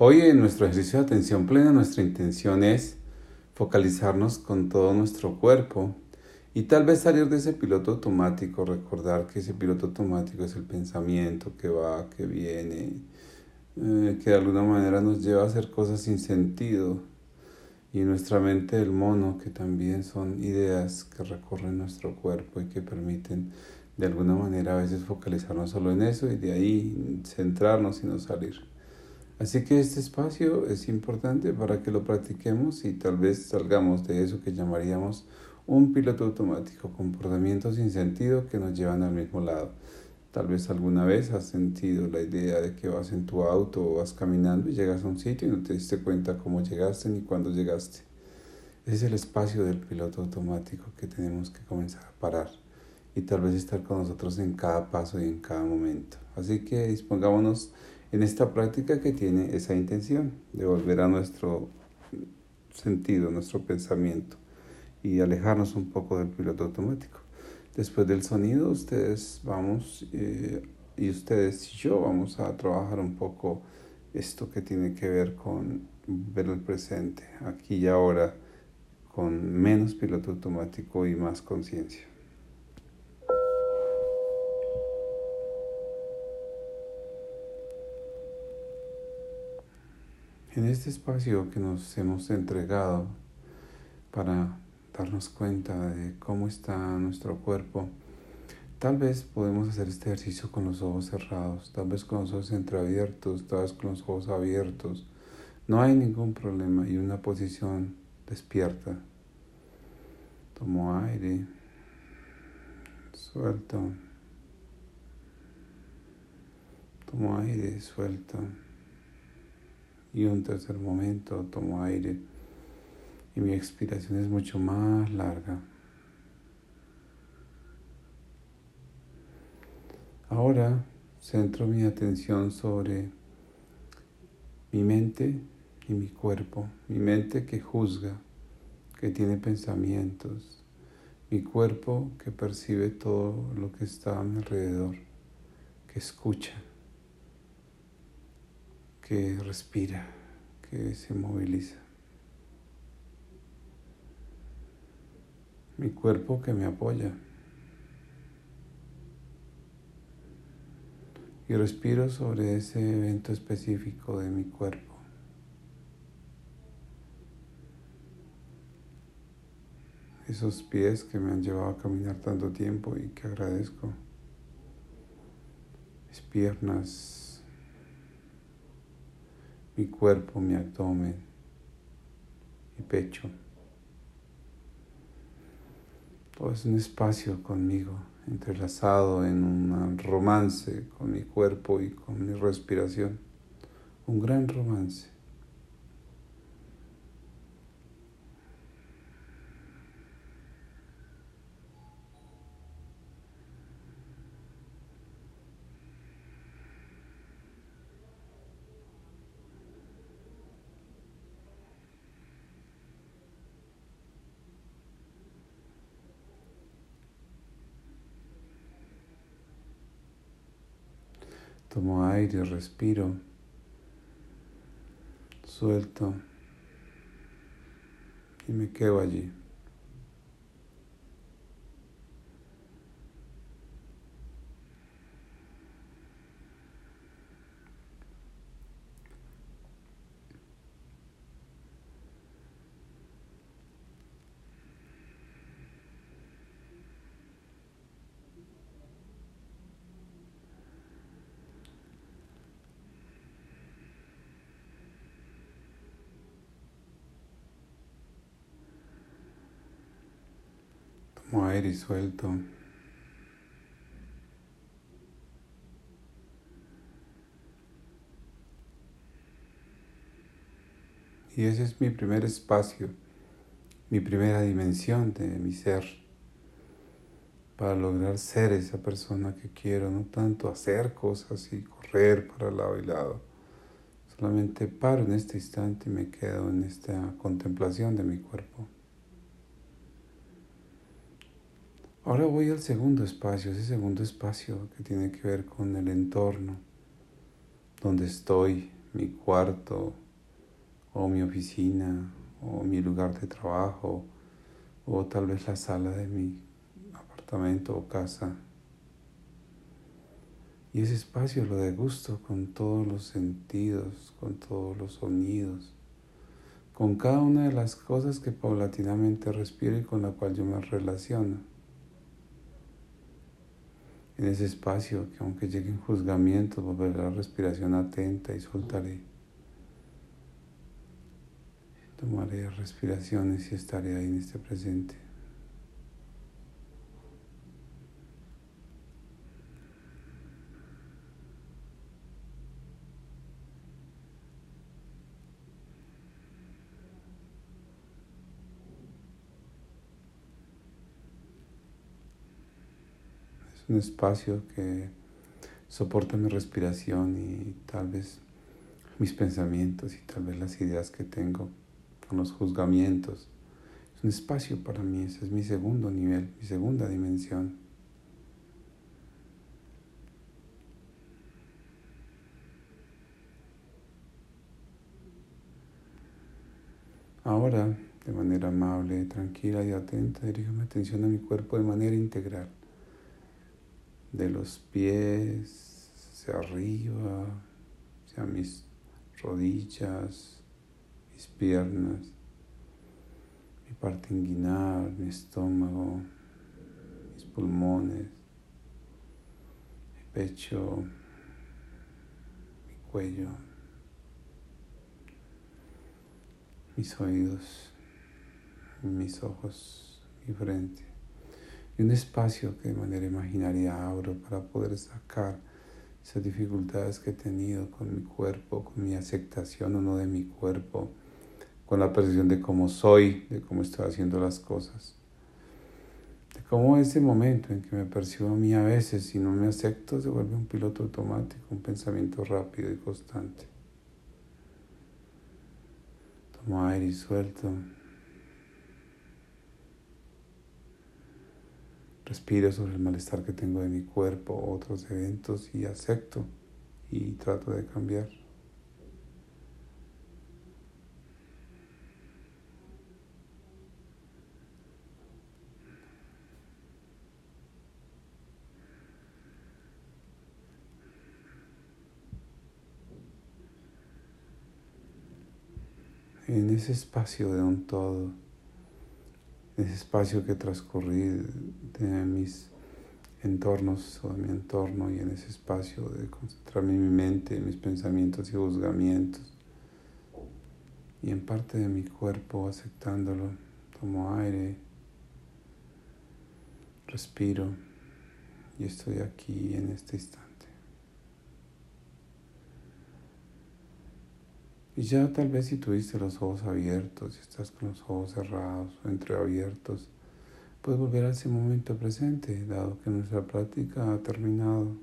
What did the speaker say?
Hoy en nuestro ejercicio de atención plena nuestra intención es focalizarnos con todo nuestro cuerpo y tal vez salir de ese piloto automático, recordar que ese piloto automático es el pensamiento que va, que viene, eh, que de alguna manera nos lleva a hacer cosas sin sentido y nuestra mente el mono, que también son ideas que recorren nuestro cuerpo y que permiten de alguna manera a veces focalizarnos solo en eso y de ahí centrarnos y no salir. Así que este espacio es importante para que lo practiquemos y tal vez salgamos de eso que llamaríamos un piloto automático, comportamientos sin sentido que nos llevan al mismo lado. Tal vez alguna vez has sentido la idea de que vas en tu auto o vas caminando y llegas a un sitio y no te diste cuenta cómo llegaste ni cuándo llegaste. Es el espacio del piloto automático que tenemos que comenzar a parar y tal vez estar con nosotros en cada paso y en cada momento. Así que dispongámonos en esta práctica que tiene esa intención de volver a nuestro sentido, nuestro pensamiento y alejarnos un poco del piloto automático. Después del sonido, ustedes vamos eh, y ustedes y yo vamos a trabajar un poco esto que tiene que ver con ver el presente, aquí y ahora, con menos piloto automático y más conciencia. En este espacio que nos hemos entregado para darnos cuenta de cómo está nuestro cuerpo, tal vez podemos hacer este ejercicio con los ojos cerrados, tal vez con los ojos entreabiertos, tal vez con los ojos abiertos. No hay ningún problema y una posición despierta. Tomo aire, suelto. Tomo aire, suelto. Y un tercer momento, tomo aire. Y mi expiración es mucho más larga. Ahora centro mi atención sobre mi mente y mi cuerpo, mi mente que juzga, que tiene pensamientos, mi cuerpo que percibe todo lo que está a mi alrededor, que escucha, que respira, que se moviliza. mi cuerpo que me apoya. Y respiro sobre ese evento específico de mi cuerpo. Esos pies que me han llevado a caminar tanto tiempo y que agradezco. Mis piernas, mi cuerpo, mi abdomen, mi pecho. Todo es un espacio conmigo, entrelazado en un romance con mi cuerpo y con mi respiración. Un gran romance. Tomo aire, respiro, suelto y me quedo allí. Tomo aire y suelto. Y ese es mi primer espacio, mi primera dimensión de mi ser, para lograr ser esa persona que quiero, no tanto hacer cosas y correr para lado y lado. Solamente paro en este instante y me quedo en esta contemplación de mi cuerpo. Ahora voy al segundo espacio, ese segundo espacio que tiene que ver con el entorno, donde estoy, mi cuarto o mi oficina o mi lugar de trabajo o tal vez la sala de mi apartamento o casa. Y ese espacio lo degusto con todos los sentidos, con todos los sonidos, con cada una de las cosas que paulatinamente respiro y con la cual yo me relaciono. En ese espacio que aunque lleguen juzgamientos, volveré a la respiración atenta y soltaré. Tomaré respiraciones y estaré ahí en este presente. Un espacio que soporta mi respiración y tal vez mis pensamientos y tal vez las ideas que tengo con los juzgamientos. Es un espacio para mí, ese es mi segundo nivel, mi segunda dimensión. Ahora, de manera amable, tranquila y atenta, dirijo mi atención a mi cuerpo de manera integral de los pies hacia arriba, hacia mis rodillas, mis piernas, mi parte inguinal, mi estómago, mis pulmones, mi pecho, mi cuello, mis oídos, mis ojos, mi frente y un espacio que de manera imaginaria abro para poder sacar esas dificultades que he tenido con mi cuerpo, con mi aceptación o no de mi cuerpo, con la percepción de cómo soy, de cómo estoy haciendo las cosas, de cómo ese momento en que me percibo a mí a veces y no me acepto se vuelve un piloto automático, un pensamiento rápido y constante. Tomo aire y suelto. Respiro sobre el malestar que tengo de mi cuerpo, otros eventos y acepto y trato de cambiar. En ese espacio de un todo ese espacio que transcurrí de mis entornos o de mi entorno y en ese espacio de concentrarme en mi mente, en mis pensamientos y juzgamientos y en parte de mi cuerpo aceptándolo, tomo aire, respiro y estoy aquí en este instante. Y ya tal vez si tuviste los ojos abiertos, si estás con los ojos cerrados o entreabiertos, puedes volver a ese momento presente, dado que nuestra práctica ha terminado.